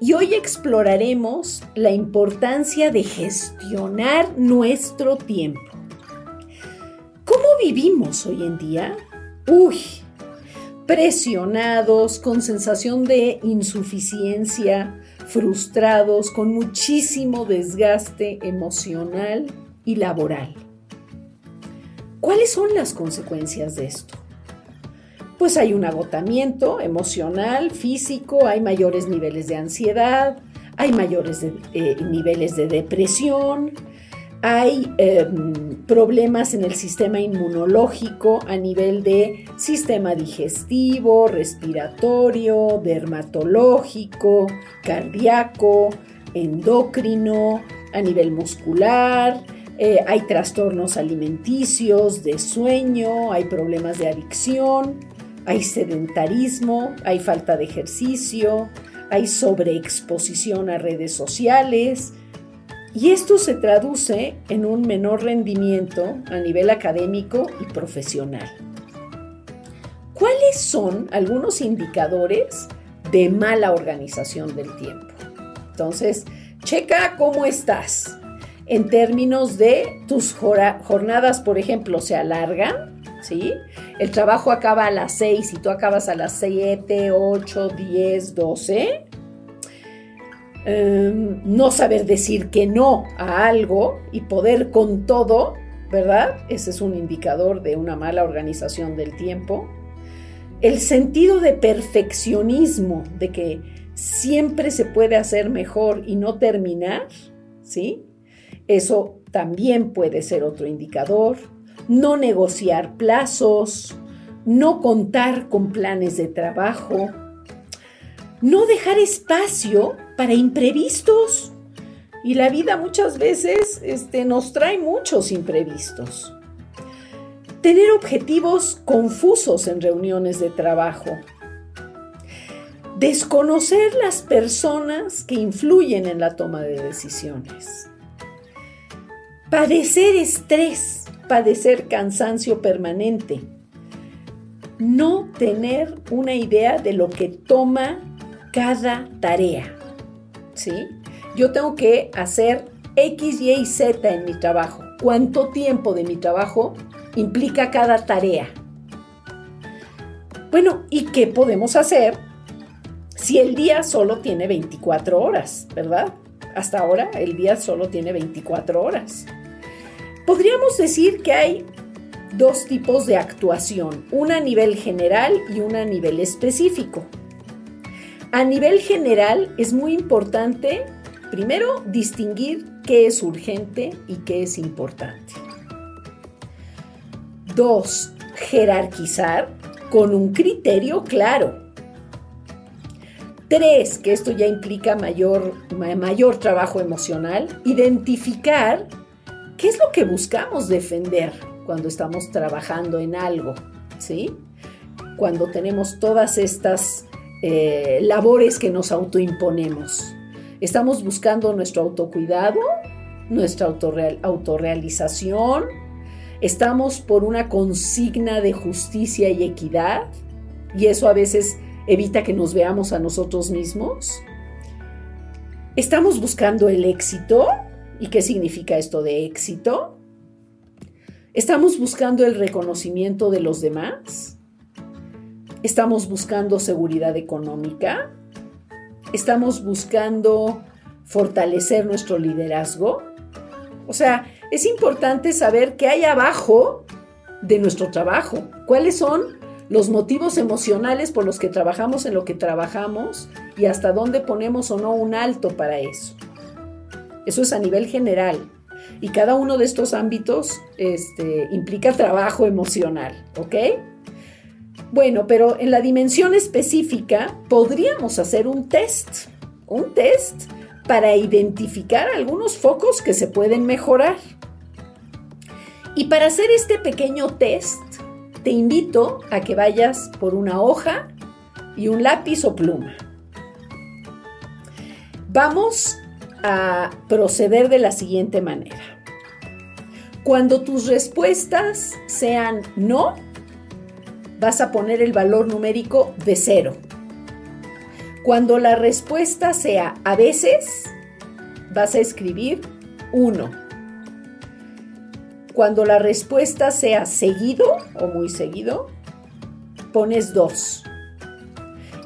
y hoy exploraremos la importancia de gestionar nuestro tiempo. ¿Cómo vivimos hoy en día? Uy, presionados, con sensación de insuficiencia, frustrados, con muchísimo desgaste emocional y laboral. ¿Cuáles son las consecuencias de esto? Pues hay un agotamiento emocional, físico, hay mayores niveles de ansiedad, hay mayores eh, niveles de depresión, hay em, problemas en el sistema inmunológico a nivel de sistema digestivo, respiratorio, dermatológico, cardíaco, endocrino, a nivel muscular, eh, hay trastornos alimenticios, de sueño, hay problemas de adicción hay sedentarismo, hay falta de ejercicio, hay sobreexposición a redes sociales y esto se traduce en un menor rendimiento a nivel académico y profesional. ¿Cuáles son algunos indicadores de mala organización del tiempo? Entonces, checa cómo estás en términos de tus jornadas, por ejemplo, se alargan, El trabajo acaba a las 6 y tú acabas a las 7, 8, 10, 12. no saber decir que no a algo y poder con todo, ¿verdad? Ese es un indicador de una mala organización del tiempo. El sentido de perfeccionismo, de que siempre se puede hacer mejor y no terminar, ¿sí? Eso también puede ser otro indicador no negociar plazos, no contar con planes de trabajo, no dejar espacio para imprevistos. Y la vida muchas veces este, nos trae muchos imprevistos. Tener objetivos confusos en reuniones de trabajo. Desconocer las personas que influyen en la toma de decisiones. Padecer estrés padecer cansancio permanente, no tener una idea de lo que toma cada tarea. ¿Sí? Yo tengo que hacer X, Y y Z en mi trabajo. ¿Cuánto tiempo de mi trabajo implica cada tarea? Bueno, ¿y qué podemos hacer si el día solo tiene 24 horas, verdad? Hasta ahora el día solo tiene 24 horas. Podríamos decir que hay dos tipos de actuación, una a nivel general y una a nivel específico. A nivel general es muy importante, primero, distinguir qué es urgente y qué es importante. Dos, jerarquizar con un criterio claro. Tres, que esto ya implica mayor, mayor trabajo emocional, identificar ¿Qué es lo que buscamos defender cuando estamos trabajando en algo? ¿Sí? Cuando tenemos todas estas eh, labores que nos autoimponemos. Estamos buscando nuestro autocuidado, nuestra autorrealización. Estamos por una consigna de justicia y equidad. Y eso a veces evita que nos veamos a nosotros mismos. Estamos buscando el éxito ¿Y qué significa esto de éxito? ¿Estamos buscando el reconocimiento de los demás? ¿Estamos buscando seguridad económica? ¿Estamos buscando fortalecer nuestro liderazgo? O sea, es importante saber qué hay abajo de nuestro trabajo, cuáles son los motivos emocionales por los que trabajamos en lo que trabajamos y hasta dónde ponemos o no un alto para eso. Eso es a nivel general. Y cada uno de estos ámbitos este, implica trabajo emocional, ¿ok? Bueno, pero en la dimensión específica podríamos hacer un test. un test para identificar algunos focos que se pueden mejorar. Y para hacer este pequeño test, te invito a que vayas por una hoja y un lápiz o pluma. Vamos a proceder de la siguiente manera. Cuando tus respuestas sean no, vas a poner el valor numérico de cero. Cuando la respuesta sea a veces, vas a escribir 1. Cuando la respuesta sea seguido o muy seguido, pones 2.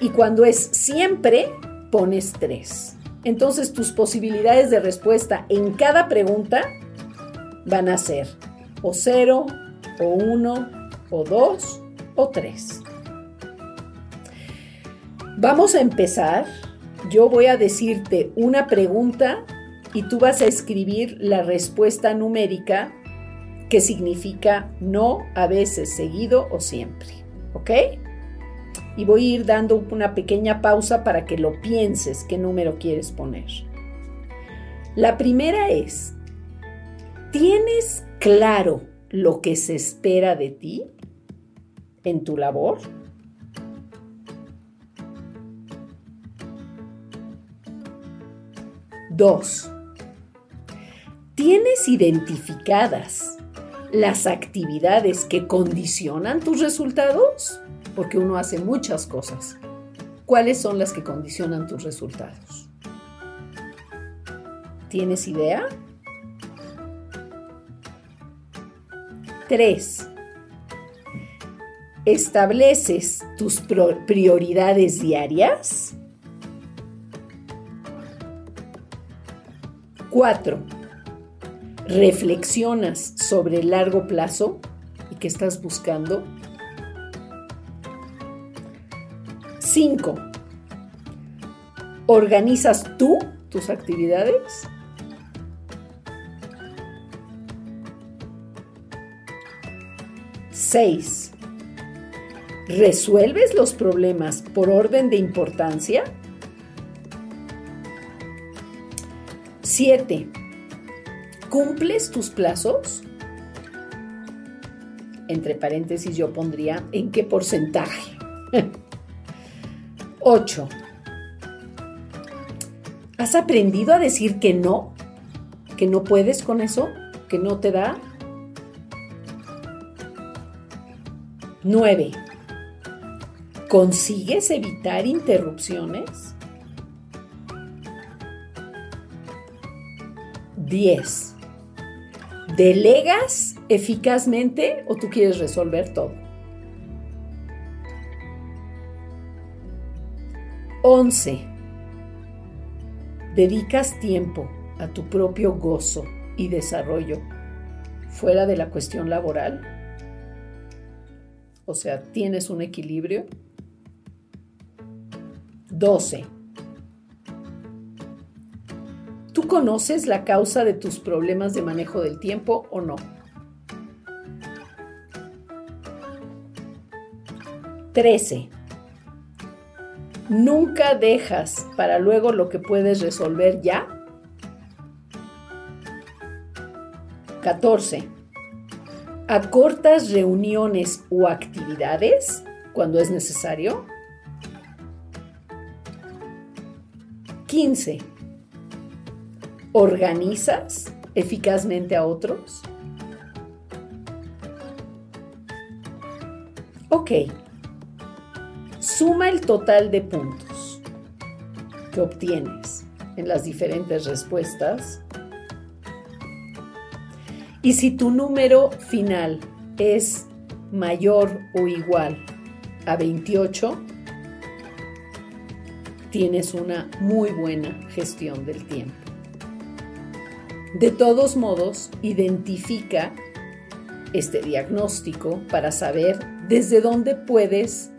Y cuando es siempre, pones 3. Entonces tus posibilidades de respuesta en cada pregunta van a ser o 0, o 1, o 2, o 3. Vamos a empezar. Yo voy a decirte una pregunta y tú vas a escribir la respuesta numérica que significa no, a veces, seguido o siempre. ¿Ok? Y voy a ir dando una pequeña pausa para que lo pienses qué número quieres poner. La primera es, ¿tienes claro lo que se espera de ti en tu labor? Dos, ¿tienes identificadas las actividades que condicionan tus resultados? Porque uno hace muchas cosas. ¿Cuáles son las que condicionan tus resultados? ¿Tienes idea? Tres, ¿estableces tus prioridades diarias? 4. Reflexionas sobre el largo plazo y qué estás buscando. 5. ¿Organizas tú tus actividades? Seis. ¿Resuelves los problemas por orden de importancia? 7. ¿Cumples tus plazos? Entre paréntesis yo pondría en qué porcentaje. 8. ¿Has aprendido a decir que no? ¿Que no puedes con eso? ¿Que no te da? 9. ¿Consigues evitar interrupciones? 10. ¿Delegas eficazmente o tú quieres resolver todo? 11. ¿Dedicas tiempo a tu propio gozo y desarrollo fuera de la cuestión laboral? O sea, ¿tienes un equilibrio? 12 ¿Tú conoces la causa de tus problemas de manejo del tiempo o no? 13. ¿Nunca dejas para luego lo que puedes resolver ya? 14. ¿Acortas reuniones o actividades cuando es necesario? 15 ¿Organizas eficazmente a otros? Ok. Suma el total de puntos que obtienes en las diferentes respuestas. Y si tu número final es mayor o igual a 28, tienes una muy buena gestión del tiempo. De todos modos, identifica este diagnóstico para saber desde dónde puedes,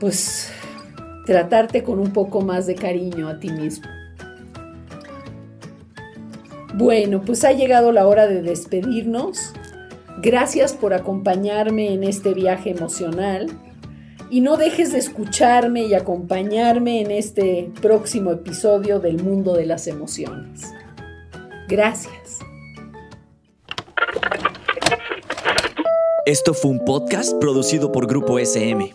pues, tratarte con un poco más de cariño a ti mismo. Bueno, pues ha llegado la hora de despedirnos. Gracias por acompañarme en este viaje emocional. y no dejes de escucharme y acompañarme en este próximo episodio del mundo de las emociones. Gracias. Esto fue un podcast producido por Grupo SM.